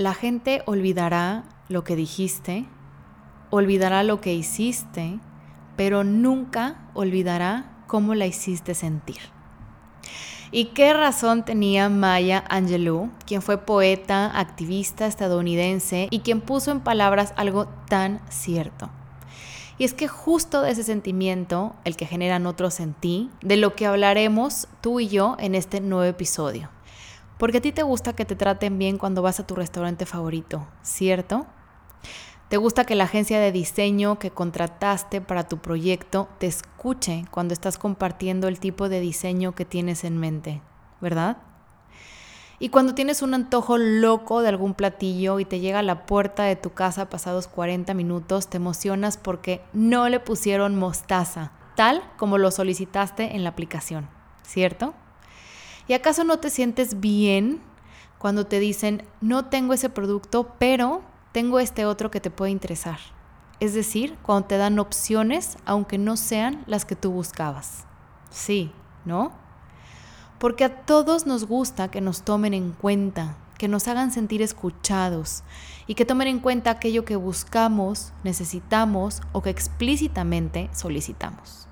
la gente olvidará lo que dijiste, olvidará lo que hiciste, pero nunca olvidará cómo la hiciste sentir. ¿Y qué razón tenía Maya Angelou, quien fue poeta, activista estadounidense y quien puso en palabras algo tan cierto? Y es que justo de ese sentimiento, el que generan otros en ti, de lo que hablaremos tú y yo en este nuevo episodio. Porque a ti te gusta que te traten bien cuando vas a tu restaurante favorito, ¿cierto? ¿Te gusta que la agencia de diseño que contrataste para tu proyecto te escuche cuando estás compartiendo el tipo de diseño que tienes en mente? ¿Verdad? Y cuando tienes un antojo loco de algún platillo y te llega a la puerta de tu casa pasados 40 minutos, te emocionas porque no le pusieron mostaza, tal como lo solicitaste en la aplicación, ¿cierto? ¿Y acaso no te sientes bien cuando te dicen, no tengo ese producto, pero tengo este otro que te puede interesar. Es decir, cuando te dan opciones, aunque no sean las que tú buscabas. Sí, ¿no? Porque a todos nos gusta que nos tomen en cuenta, que nos hagan sentir escuchados y que tomen en cuenta aquello que buscamos, necesitamos o que explícitamente solicitamos.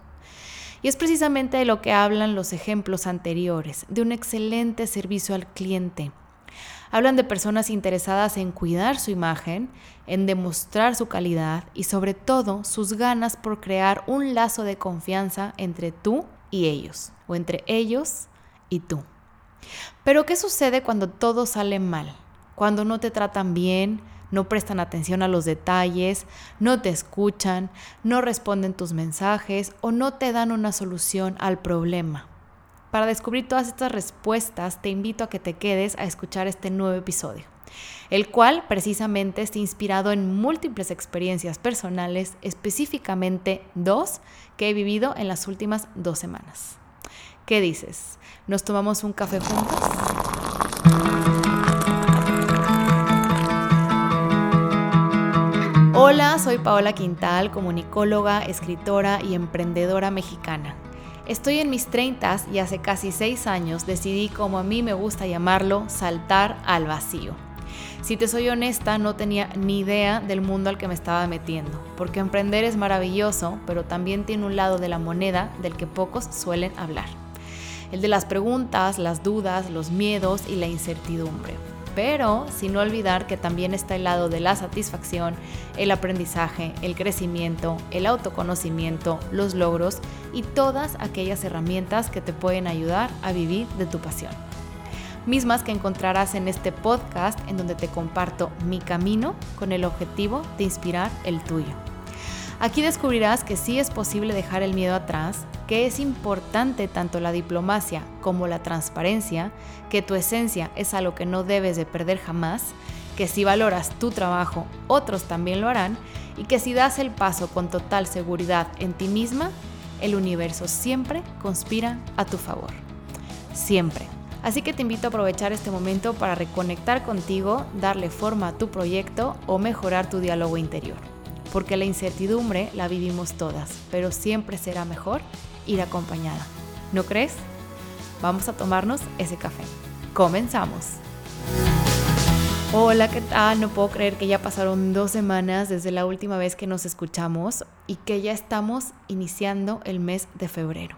Y es precisamente de lo que hablan los ejemplos anteriores, de un excelente servicio al cliente, Hablan de personas interesadas en cuidar su imagen, en demostrar su calidad y sobre todo sus ganas por crear un lazo de confianza entre tú y ellos, o entre ellos y tú. Pero ¿qué sucede cuando todo sale mal? Cuando no te tratan bien, no prestan atención a los detalles, no te escuchan, no responden tus mensajes o no te dan una solución al problema. Para descubrir todas estas respuestas, te invito a que te quedes a escuchar este nuevo episodio, el cual precisamente está inspirado en múltiples experiencias personales, específicamente dos que he vivido en las últimas dos semanas. ¿Qué dices? ¿Nos tomamos un café juntos? Hola, soy Paola Quintal, comunicóloga, escritora y emprendedora mexicana. Estoy en mis 30 y hace casi 6 años decidí, como a mí me gusta llamarlo, saltar al vacío. Si te soy honesta, no tenía ni idea del mundo al que me estaba metiendo, porque emprender es maravilloso, pero también tiene un lado de la moneda del que pocos suelen hablar. El de las preguntas, las dudas, los miedos y la incertidumbre pero sin olvidar que también está el lado de la satisfacción, el aprendizaje, el crecimiento, el autoconocimiento, los logros y todas aquellas herramientas que te pueden ayudar a vivir de tu pasión. Mismas que encontrarás en este podcast en donde te comparto mi camino con el objetivo de inspirar el tuyo. Aquí descubrirás que sí es posible dejar el miedo atrás, que es importante tanto la diplomacia como la transparencia, que tu esencia es algo que no debes de perder jamás, que si valoras tu trabajo, otros también lo harán, y que si das el paso con total seguridad en ti misma, el universo siempre conspira a tu favor. Siempre. Así que te invito a aprovechar este momento para reconectar contigo, darle forma a tu proyecto o mejorar tu diálogo interior porque la incertidumbre la vivimos todas, pero siempre será mejor ir acompañada. ¿No crees? Vamos a tomarnos ese café. Comenzamos. Hola, ¿qué tal? No puedo creer que ya pasaron dos semanas desde la última vez que nos escuchamos y que ya estamos iniciando el mes de febrero.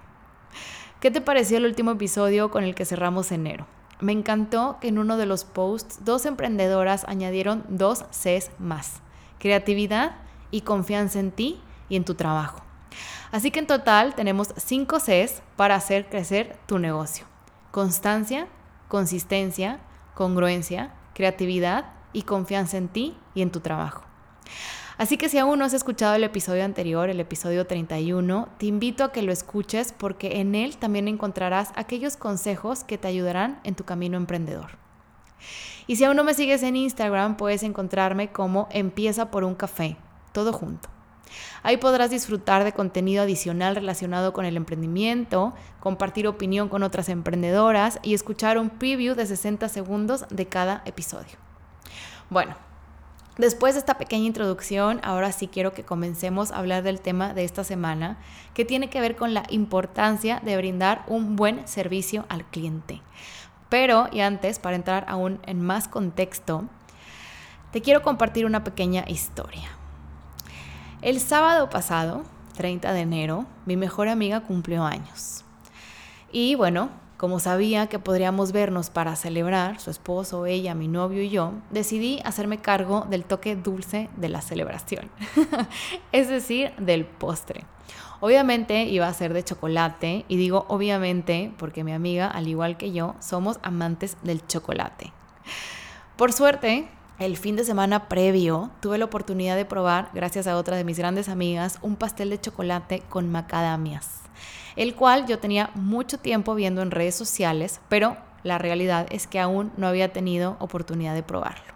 ¿Qué te pareció el último episodio con el que cerramos enero? Me encantó que en uno de los posts dos emprendedoras añadieron dos Cs más. Creatividad y confianza en ti y en tu trabajo. Así que en total tenemos 5 Cs para hacer crecer tu negocio. Constancia, consistencia, congruencia, creatividad y confianza en ti y en tu trabajo. Así que si aún no has escuchado el episodio anterior, el episodio 31, te invito a que lo escuches porque en él también encontrarás aquellos consejos que te ayudarán en tu camino emprendedor. Y si aún no me sigues en Instagram, puedes encontrarme como Empieza por un café todo junto. Ahí podrás disfrutar de contenido adicional relacionado con el emprendimiento, compartir opinión con otras emprendedoras y escuchar un preview de 60 segundos de cada episodio. Bueno, después de esta pequeña introducción, ahora sí quiero que comencemos a hablar del tema de esta semana, que tiene que ver con la importancia de brindar un buen servicio al cliente. Pero, y antes, para entrar aún en más contexto, te quiero compartir una pequeña historia. El sábado pasado, 30 de enero, mi mejor amiga cumplió años. Y bueno, como sabía que podríamos vernos para celebrar, su esposo, ella, mi novio y yo, decidí hacerme cargo del toque dulce de la celebración, es decir, del postre. Obviamente iba a ser de chocolate y digo obviamente porque mi amiga, al igual que yo, somos amantes del chocolate. Por suerte, el fin de semana previo tuve la oportunidad de probar, gracias a otra de mis grandes amigas, un pastel de chocolate con macadamias el cual yo tenía mucho tiempo viendo en redes sociales, pero la realidad es que aún no había tenido oportunidad de probarlo.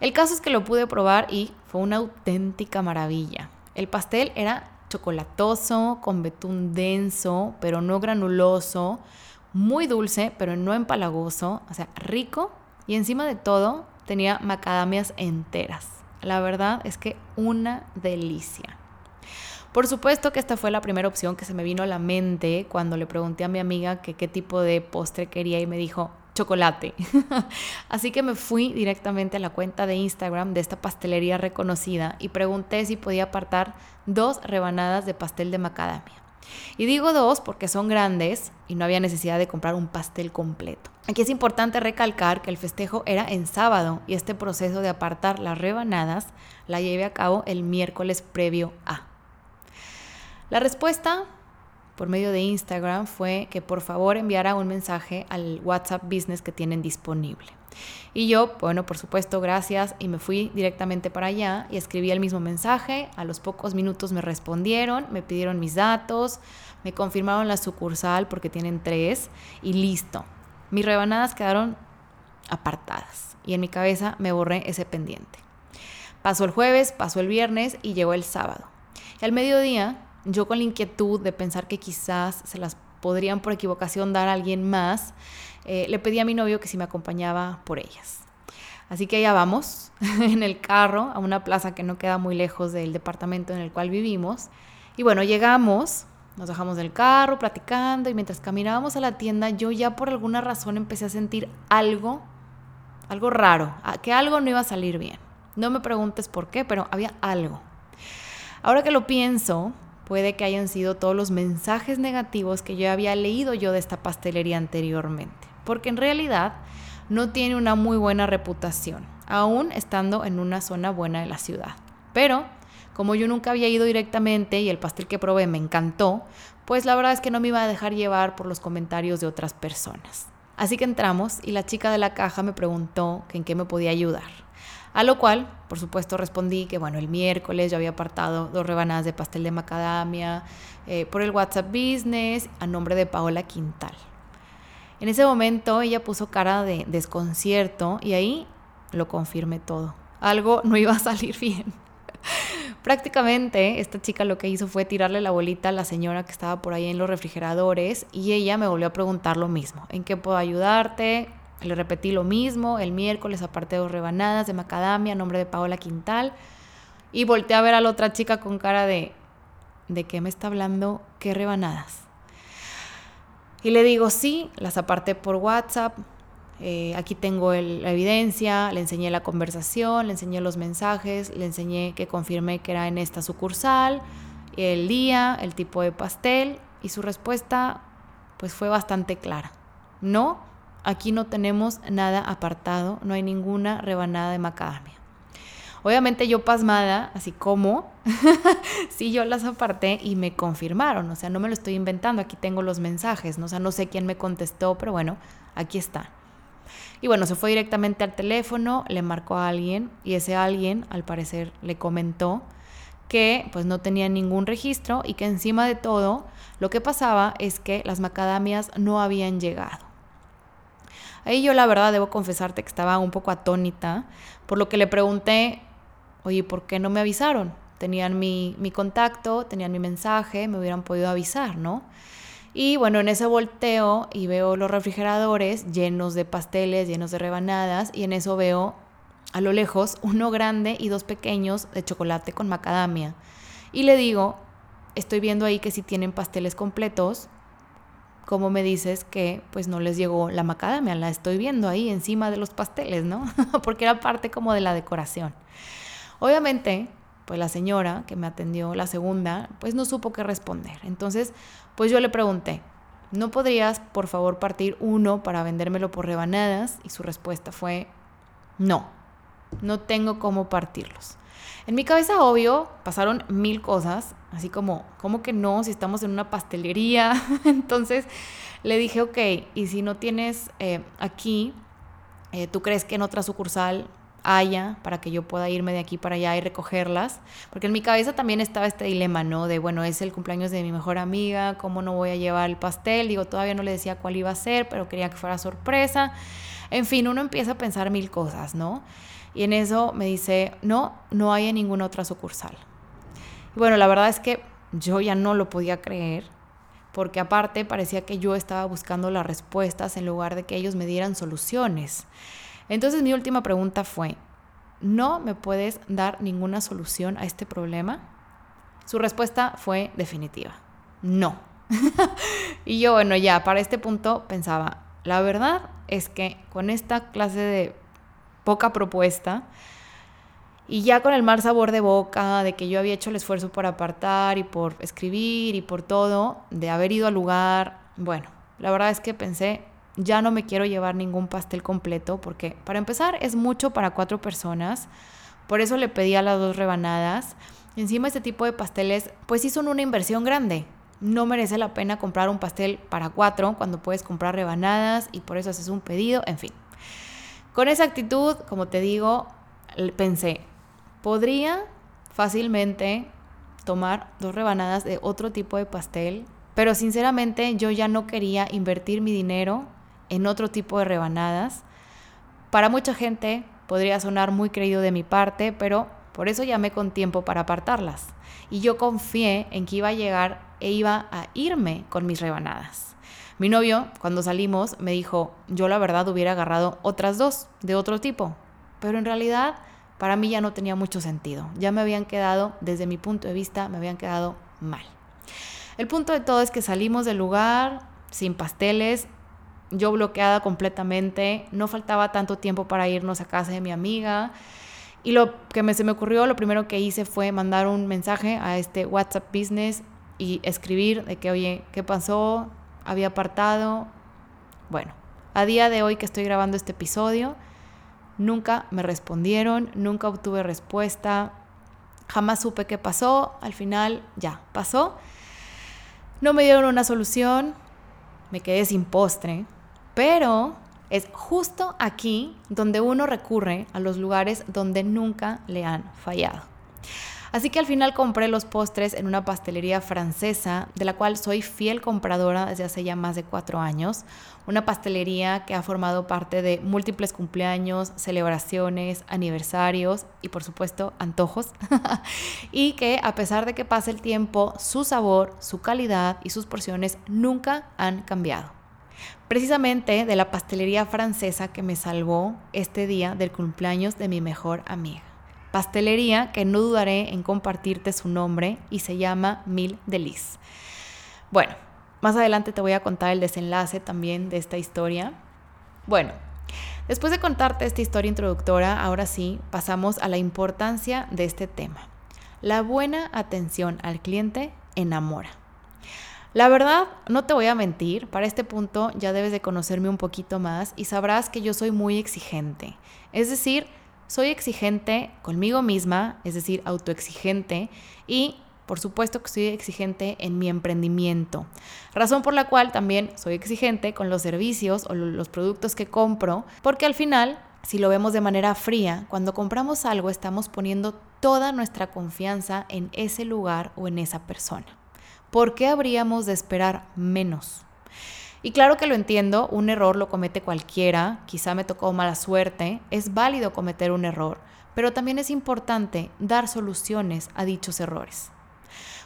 El caso es que lo pude probar y fue una auténtica maravilla. El pastel era chocolatoso, con betún denso, pero no granuloso, muy dulce, pero no empalagoso, o sea, rico y encima de todo tenía macadamias enteras. La verdad es que una delicia. Por supuesto que esta fue la primera opción que se me vino a la mente cuando le pregunté a mi amiga que qué tipo de postre quería y me dijo chocolate. Así que me fui directamente a la cuenta de Instagram de esta pastelería reconocida y pregunté si podía apartar dos rebanadas de pastel de macadamia. Y digo dos porque son grandes y no había necesidad de comprar un pastel completo. Aquí es importante recalcar que el festejo era en sábado y este proceso de apartar las rebanadas la llevé a cabo el miércoles previo a. La respuesta por medio de Instagram fue que por favor enviara un mensaje al WhatsApp Business que tienen disponible. Y yo, bueno, por supuesto, gracias y me fui directamente para allá y escribí el mismo mensaje. A los pocos minutos me respondieron, me pidieron mis datos, me confirmaron la sucursal porque tienen tres y listo. Mis rebanadas quedaron apartadas y en mi cabeza me borré ese pendiente. Pasó el jueves, pasó el viernes y llegó el sábado. Y al mediodía yo con la inquietud de pensar que quizás se las podrían por equivocación dar a alguien más, eh, le pedí a mi novio que si me acompañaba por ellas. Así que allá vamos, en el carro, a una plaza que no queda muy lejos del departamento en el cual vivimos. Y bueno, llegamos, nos bajamos del carro platicando y mientras caminábamos a la tienda yo ya por alguna razón empecé a sentir algo, algo raro, que algo no iba a salir bien. No me preguntes por qué, pero había algo. Ahora que lo pienso, puede que hayan sido todos los mensajes negativos que yo había leído yo de esta pastelería anteriormente, porque en realidad no tiene una muy buena reputación, aún estando en una zona buena de la ciudad. Pero como yo nunca había ido directamente y el pastel que probé me encantó, pues la verdad es que no me iba a dejar llevar por los comentarios de otras personas. Así que entramos y la chica de la caja me preguntó que en qué me podía ayudar. A lo cual, por supuesto, respondí que, bueno, el miércoles yo había apartado dos rebanadas de pastel de macadamia eh, por el WhatsApp Business a nombre de Paola Quintal. En ese momento ella puso cara de desconcierto y ahí lo confirmé todo. Algo no iba a salir bien. Prácticamente esta chica lo que hizo fue tirarle la bolita a la señora que estaba por ahí en los refrigeradores y ella me volvió a preguntar lo mismo. ¿En qué puedo ayudarte? Le repetí lo mismo el miércoles, aparte dos rebanadas de macadamia, nombre de Paola Quintal. Y volteé a ver a la otra chica con cara de, ¿de qué me está hablando? ¿Qué rebanadas? Y le digo, sí, las aparté por WhatsApp. Eh, aquí tengo la evidencia, le enseñé la conversación, le enseñé los mensajes, le enseñé que confirmé que era en esta sucursal, el día, el tipo de pastel y su respuesta pues fue bastante clara. No, Aquí no tenemos nada apartado, no hay ninguna rebanada de macadamia. Obviamente yo pasmada, así como, sí yo las aparté y me confirmaron, o sea, no me lo estoy inventando, aquí tengo los mensajes, ¿no? o sea, no sé quién me contestó, pero bueno, aquí está. Y bueno, se fue directamente al teléfono, le marcó a alguien y ese alguien al parecer le comentó que pues no tenía ningún registro y que encima de todo lo que pasaba es que las macadamias no habían llegado. Ahí yo la verdad debo confesarte que estaba un poco atónita, por lo que le pregunté, oye, ¿por qué no me avisaron? Tenían mi, mi contacto, tenían mi mensaje, me hubieran podido avisar, ¿no? Y bueno, en ese volteo y veo los refrigeradores llenos de pasteles, llenos de rebanadas, y en eso veo a lo lejos uno grande y dos pequeños de chocolate con macadamia. Y le digo, estoy viendo ahí que si tienen pasteles completos, ¿cómo me dices que pues no les llegó la macadamia? La estoy viendo ahí encima de los pasteles, ¿no? Porque era parte como de la decoración. Obviamente, pues la señora que me atendió, la segunda, pues no supo qué responder. Entonces, pues yo le pregunté, ¿no podrías por favor partir uno para vendérmelo por rebanadas? Y su respuesta fue, no, no tengo cómo partirlos. En mi cabeza, obvio, pasaron mil cosas, así como, ¿cómo que no? Si estamos en una pastelería. Entonces le dije, ok, y si no tienes eh, aquí, eh, ¿tú crees que en otra sucursal haya para que yo pueda irme de aquí para allá y recogerlas? Porque en mi cabeza también estaba este dilema, ¿no? De, bueno, es el cumpleaños de mi mejor amiga, ¿cómo no voy a llevar el pastel? Digo, todavía no le decía cuál iba a ser, pero quería que fuera sorpresa. En fin, uno empieza a pensar mil cosas, ¿no? Y en eso me dice, no, no hay en ninguna otra sucursal. Y bueno, la verdad es que yo ya no lo podía creer, porque aparte parecía que yo estaba buscando las respuestas en lugar de que ellos me dieran soluciones. Entonces mi última pregunta fue, ¿no me puedes dar ninguna solución a este problema? Su respuesta fue definitiva, no. y yo, bueno, ya para este punto pensaba, la verdad es que con esta clase de poca propuesta, y ya con el mal sabor de boca, de que yo había hecho el esfuerzo por apartar y por escribir y por todo, de haber ido al lugar, bueno, la verdad es que pensé, ya no me quiero llevar ningún pastel completo porque para empezar es mucho para cuatro personas, por eso le pedí a las dos rebanadas. Encima este tipo de pasteles pues sí son una inversión grande. No merece la pena comprar un pastel para cuatro cuando puedes comprar rebanadas y por eso haces un pedido, en fin. Con esa actitud, como te digo, pensé, podría fácilmente tomar dos rebanadas de otro tipo de pastel, pero sinceramente yo ya no quería invertir mi dinero en otro tipo de rebanadas. Para mucha gente podría sonar muy creído de mi parte, pero por eso llamé con tiempo para apartarlas. Y yo confié en que iba a llegar e iba a irme con mis rebanadas. Mi novio, cuando salimos, me dijo, yo la verdad hubiera agarrado otras dos de otro tipo, pero en realidad para mí ya no tenía mucho sentido. Ya me habían quedado, desde mi punto de vista, me habían quedado mal. El punto de todo es que salimos del lugar sin pasteles, yo bloqueada completamente, no faltaba tanto tiempo para irnos a casa de mi amiga. Y lo que me, se me ocurrió, lo primero que hice fue mandar un mensaje a este WhatsApp Business y escribir de que, oye, ¿qué pasó? Había apartado. Bueno, a día de hoy que estoy grabando este episodio, nunca me respondieron, nunca obtuve respuesta, jamás supe qué pasó, al final ya pasó. No me dieron una solución, me quedé sin postre, pero es justo aquí donde uno recurre a los lugares donde nunca le han fallado. Así que al final compré los postres en una pastelería francesa, de la cual soy fiel compradora desde hace ya más de cuatro años. Una pastelería que ha formado parte de múltiples cumpleaños, celebraciones, aniversarios y por supuesto antojos. y que a pesar de que pase el tiempo, su sabor, su calidad y sus porciones nunca han cambiado precisamente de la pastelería francesa que me salvó este día del cumpleaños de mi mejor amiga. Pastelería que no dudaré en compartirte su nombre y se llama Mil Delis. Bueno, más adelante te voy a contar el desenlace también de esta historia. Bueno, después de contarte esta historia introductora, ahora sí pasamos a la importancia de este tema. La buena atención al cliente enamora. La verdad, no te voy a mentir, para este punto ya debes de conocerme un poquito más y sabrás que yo soy muy exigente. Es decir, soy exigente conmigo misma, es decir, autoexigente, y por supuesto que soy exigente en mi emprendimiento. Razón por la cual también soy exigente con los servicios o los productos que compro, porque al final, si lo vemos de manera fría, cuando compramos algo estamos poniendo toda nuestra confianza en ese lugar o en esa persona. ¿Por qué habríamos de esperar menos? Y claro que lo entiendo, un error lo comete cualquiera, quizá me tocó mala suerte, es válido cometer un error, pero también es importante dar soluciones a dichos errores.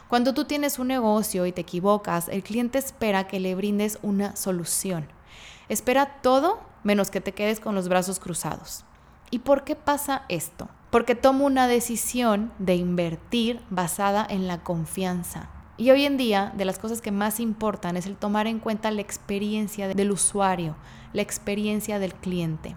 Cuando tú tienes un negocio y te equivocas, el cliente espera que le brindes una solución. Espera todo menos que te quedes con los brazos cruzados. ¿Y por qué pasa esto? Porque tomo una decisión de invertir basada en la confianza Y hoy en día, de las cosas que más importan es el tomar en cuenta la experiencia del usuario, la experiencia del cliente.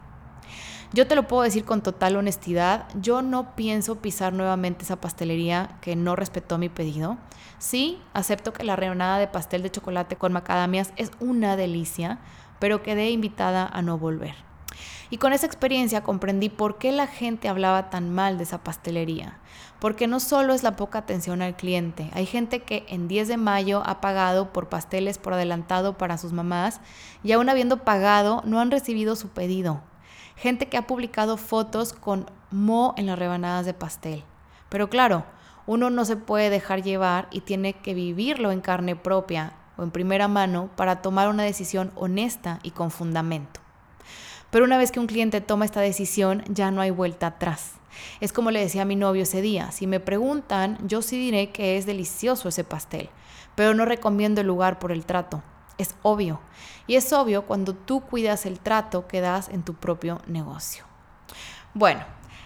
Yo te lo puedo decir con total honestidad, yo no pienso pisar nuevamente esa pastelería que no respetó mi pedido. Sí, acepto que la rebanada de pastel de chocolate con macadamias es una delicia, pero quedé invitada a no volver. Y con esa experiencia comprendí por qué la gente hablaba tan mal de esa pastelería. Porque no solo es la poca atención al cliente, hay gente que en 10 de mayo ha pagado por pasteles por adelantado para sus mamás y aún habiendo pagado no han recibido su pedido. Gente que ha publicado fotos con mo en las rebanadas de pastel. Pero claro, uno no se puede dejar llevar y tiene que vivirlo en carne propia o en primera mano para tomar una decisión honesta y con fundamento. Pero una vez que un cliente toma esta decisión, ya no hay vuelta atrás. Es como le decía a mi novio ese día, si me preguntan, yo sí diré que es delicioso ese pastel, pero no recomiendo el lugar por el trato. Es obvio. Y es obvio cuando tú cuidas el trato que das en tu propio negocio. Bueno,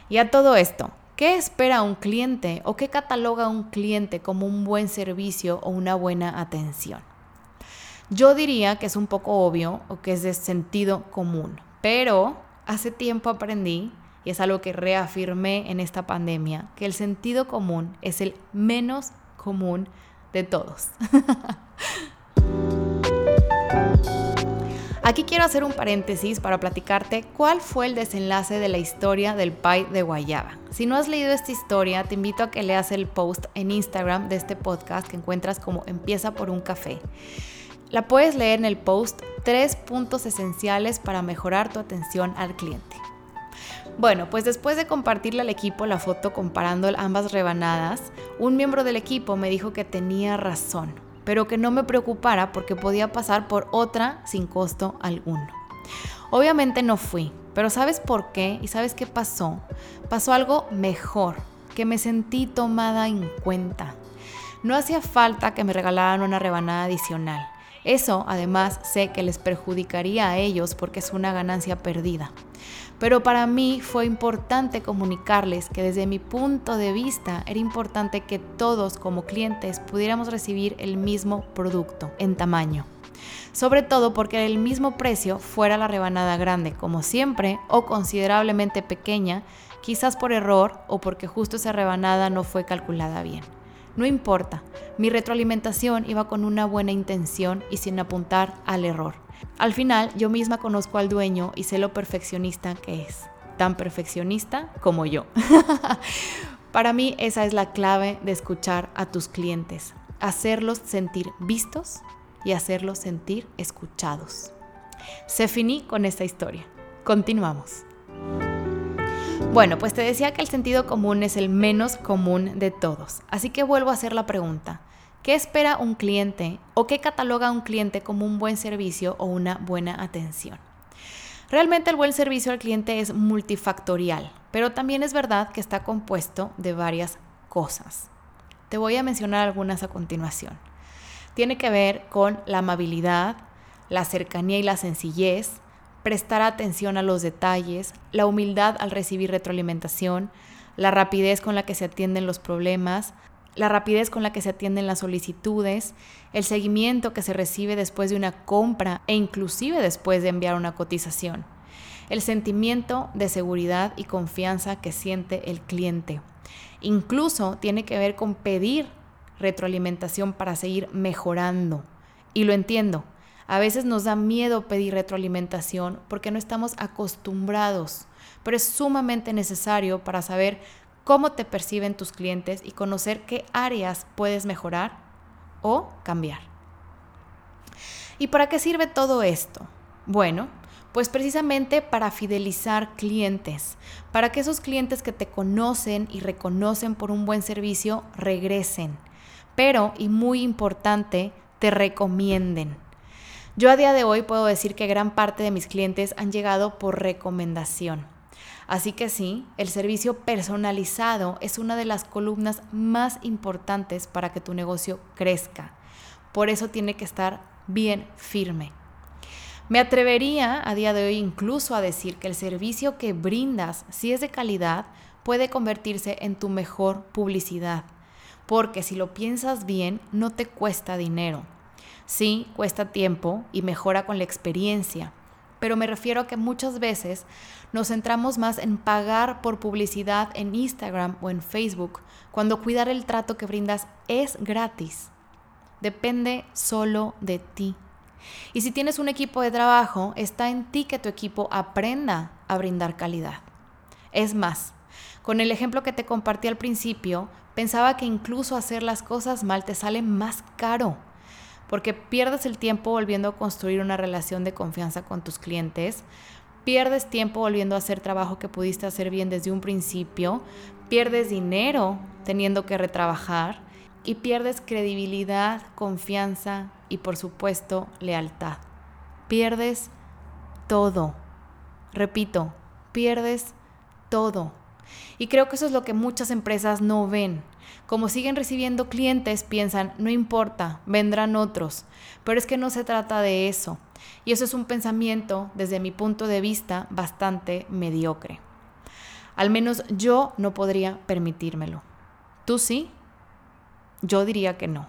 y a todo esto, ¿qué espera un cliente o qué cataloga un cliente como un buen servicio o una buena atención? Yo diría que es un poco obvio o que es de sentido común, pero hace tiempo aprendí, y es algo que reafirmé en esta pandemia, que el sentido común es el menos común de todos. Aquí quiero hacer un paréntesis para platicarte cuál fue el desenlace de la historia del pie de guayaba. Si no has leído esta historia, te invito a que leas el post en Instagram de este podcast que encuentras como Empieza por un café. La puedes leer en el post Tres puntos esenciales para mejorar tu atención al cliente. Bueno, pues después de compartirle al equipo la foto comparando ambas rebanadas, un miembro del equipo me dijo que tenía razón, pero que no me preocupara porque podía pasar por otra sin costo alguno. Obviamente no fui, pero ¿sabes por qué? ¿Y sabes qué pasó? Pasó algo mejor, que me sentí tomada en cuenta. No hacía falta que me regalaran una rebanada adicional. Eso además sé que les perjudicaría a ellos porque es una ganancia perdida. Pero para mí fue importante comunicarles que desde mi punto de vista era importante que todos como clientes pudiéramos recibir el mismo producto en tamaño. Sobre todo porque el mismo precio fuera la rebanada grande, como siempre, o considerablemente pequeña, quizás por error o porque justo esa rebanada no fue calculada bien. No importa, mi retroalimentación iba con una buena intención y sin apuntar al error. Al final, yo misma conozco al dueño y sé lo perfeccionista que es, tan perfeccionista como yo. Para mí esa es la clave de escuchar a tus clientes, hacerlos sentir vistos y hacerlos sentir escuchados. Se finí con esta historia. Continuamos. Bueno, pues te decía que el sentido común es el menos común de todos. Así que vuelvo a hacer la pregunta. ¿Qué espera un cliente o qué cataloga un cliente como un buen servicio o una buena atención? Realmente el buen servicio al cliente es multifactorial, pero también es verdad que está compuesto de varias cosas. Te voy a mencionar algunas a continuación. Tiene que ver con la amabilidad, la cercanía y la sencillez, prestar atención a los detalles, la humildad al recibir retroalimentación, la rapidez con la que se atienden los problemas, la rapidez con la que se atienden las solicitudes, el seguimiento que se recibe después de una compra e inclusive después de enviar una cotización, el sentimiento de seguridad y confianza que siente el cliente. Incluso tiene que ver con pedir retroalimentación para seguir mejorando. Y lo entiendo, a veces nos da miedo pedir retroalimentación porque no estamos acostumbrados, pero es sumamente necesario para saber cómo te perciben tus clientes y conocer qué áreas puedes mejorar o cambiar. ¿Y para qué sirve todo esto? Bueno, pues precisamente para fidelizar clientes, para que esos clientes que te conocen y reconocen por un buen servicio regresen, pero, y muy importante, te recomienden. Yo a día de hoy puedo decir que gran parte de mis clientes han llegado por recomendación. Así que sí, el servicio personalizado es una de las columnas más importantes para que tu negocio crezca. Por eso tiene que estar bien firme. Me atrevería a día de hoy incluso a decir que el servicio que brindas, si es de calidad, puede convertirse en tu mejor publicidad porque si lo piensas bien, no te cuesta dinero. Sí, cuesta tiempo y mejora con la experiencia, pero me refiero a que muchas veces nos centramos más en pagar por publicidad en Instagram o en Facebook, cuando cuidar el trato que brindas es gratis. Depende solo de ti. Y si tienes un equipo de trabajo, está en ti que tu equipo aprenda a brindar calidad. Es más, con el ejemplo que te compartí al principio, pensaba que incluso hacer las cosas mal te sale más caro, porque pierdes el tiempo volviendo a construir una relación de confianza con tus clientes, pierdes tiempo volviendo a hacer trabajo que pudiste hacer bien desde un principio, pierdes dinero teniendo que retrabajar y pierdes credibilidad, confianza y por supuesto lealtad. Pierdes todo. Repito, pierdes todo. Y creo que eso es lo que muchas empresas no ven. Como siguen recibiendo clientes, piensan, no importa, vendrán otros. Pero es que no se trata de eso. Y eso es un pensamiento, desde mi punto de vista, bastante mediocre. Al menos yo no podría permitírmelo. ¿Tú sí? Yo diría que no.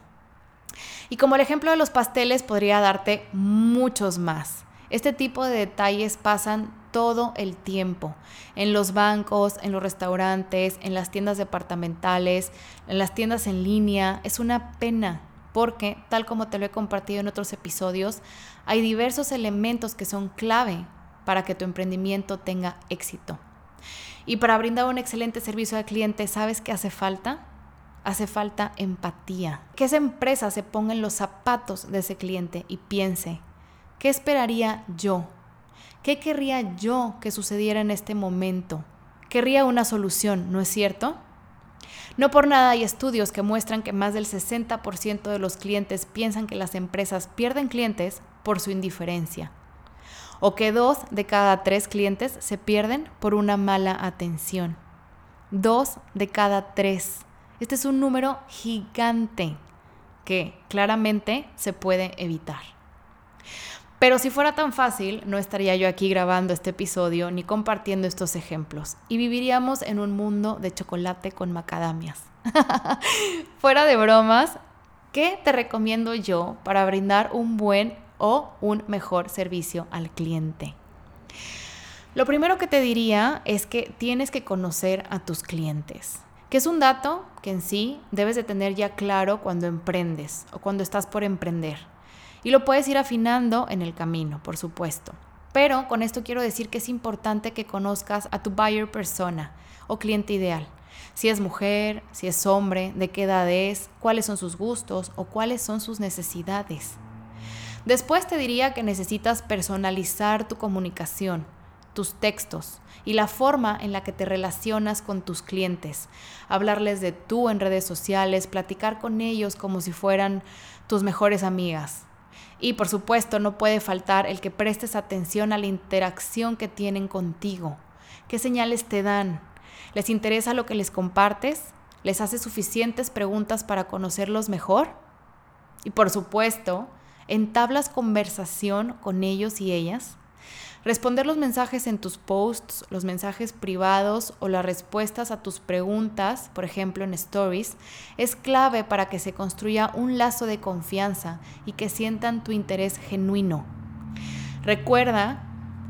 Y como el ejemplo de los pasteles, podría darte muchos más. Este tipo de detalles pasan todo el tiempo, en los bancos, en los restaurantes, en las tiendas departamentales, en las tiendas en línea. Es una pena porque, tal como te lo he compartido en otros episodios, hay diversos elementos que son clave para que tu emprendimiento tenga éxito. Y para brindar un excelente servicio al cliente, ¿sabes qué hace falta? Hace falta empatía. Que esa empresa se ponga en los zapatos de ese cliente y piense, ¿qué esperaría yo ¿Qué querría yo que sucediera en este momento? Querría una solución, ¿no es cierto? No por nada hay estudios que muestran que más del 60% de los clientes piensan que las empresas pierden clientes por su indiferencia, o que dos de cada tres clientes se pierden por una mala atención. Dos de cada tres. Este es un número gigante que claramente se puede evitar. Pero si fuera tan fácil, no estaría yo aquí grabando este episodio ni compartiendo estos ejemplos y viviríamos en un mundo de chocolate con macadamias. fuera de bromas, ¿qué te recomiendo yo para brindar un buen o un mejor servicio al cliente? Lo primero que te diría es que tienes que conocer a tus clientes, que es un dato que en sí debes de tener ya claro cuando emprendes o cuando estás por emprender. Y lo puedes ir afinando en el camino, por supuesto. Pero con esto quiero decir que es importante que conozcas a tu buyer persona o cliente ideal. Si es mujer, si es hombre, de qué edad es, cuáles son sus gustos o cuáles son sus necesidades. Después te diría que necesitas personalizar tu comunicación, tus textos y la forma en la que te relacionas con tus clientes. Hablarles de tú en redes sociales, platicar con ellos como si fueran tus mejores amigas. Y por supuesto no puede faltar el que prestes atención a la interacción que tienen contigo. ¿Qué señales te dan? ¿Les interesa lo que les compartes? ¿Les haces suficientes preguntas para conocerlos mejor? Y por supuesto, ¿entablas conversación con ellos y ellas? Responder los mensajes en tus posts, los mensajes privados o las respuestas a tus preguntas, por ejemplo en stories, es clave para que se construya un lazo de confianza y que sientan tu interés genuino. Recuerda,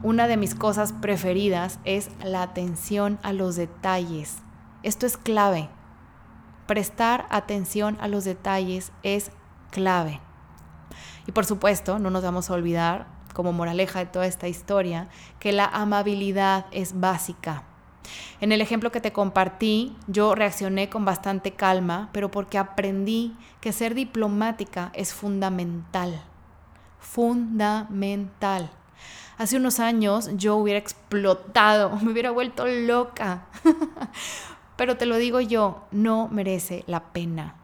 una de mis cosas preferidas es la atención a los detalles. Esto es clave. Prestar atención a los detalles es clave. Y por supuesto, no nos vamos a olvidar como moraleja de toda esta historia, que la amabilidad es básica. En el ejemplo que te compartí, yo reaccioné con bastante calma, pero porque aprendí que ser diplomática es fundamental. Fundamental. Hace unos años yo hubiera explotado, me hubiera vuelto loca. pero te lo digo yo, no merece la pena.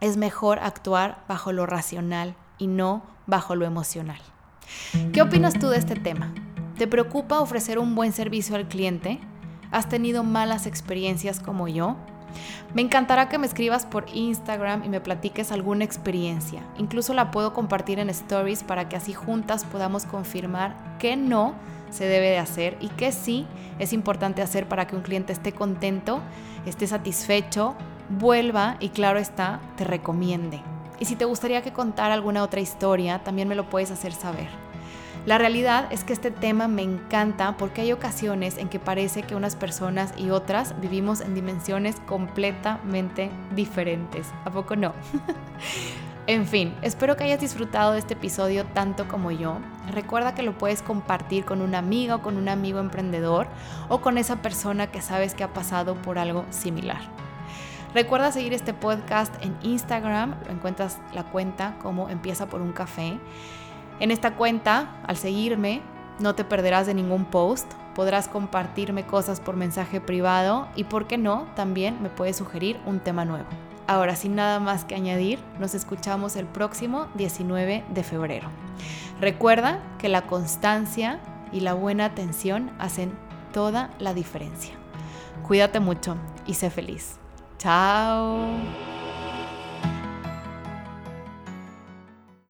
Es mejor actuar bajo lo racional y no bajo lo emocional. ¿Qué opinas tú de este tema? ¿Te preocupa ofrecer un buen servicio al cliente? ¿Has tenido malas experiencias como yo? Me encantará que me escribas por Instagram y me platiques alguna experiencia. Incluso la puedo compartir en stories para que así juntas podamos confirmar qué no se debe de hacer y qué sí es importante hacer para que un cliente esté contento, esté satisfecho vuelva y claro está, te recomiende. Y si te gustaría que contara alguna otra historia, también me lo puedes hacer saber. La realidad es que este tema me encanta porque hay ocasiones en que parece que unas personas y otras vivimos en dimensiones completamente diferentes. ¿A poco no? en fin, espero que hayas disfrutado de este episodio tanto como yo. Recuerda que lo puedes compartir con una amiga o con un amigo emprendedor o con esa persona que sabes que ha pasado por algo similar. Recuerda seguir este podcast en Instagram, encuentras la cuenta como empieza por un café. En esta cuenta, al seguirme, no te perderás de ningún post, podrás compartirme cosas por mensaje privado y, por qué no, también me puedes sugerir un tema nuevo. Ahora, sin nada más que añadir, nos escuchamos el próximo 19 de febrero. Recuerda que la constancia y la buena atención hacen toda la diferencia. Cuídate mucho y sé feliz. Chao.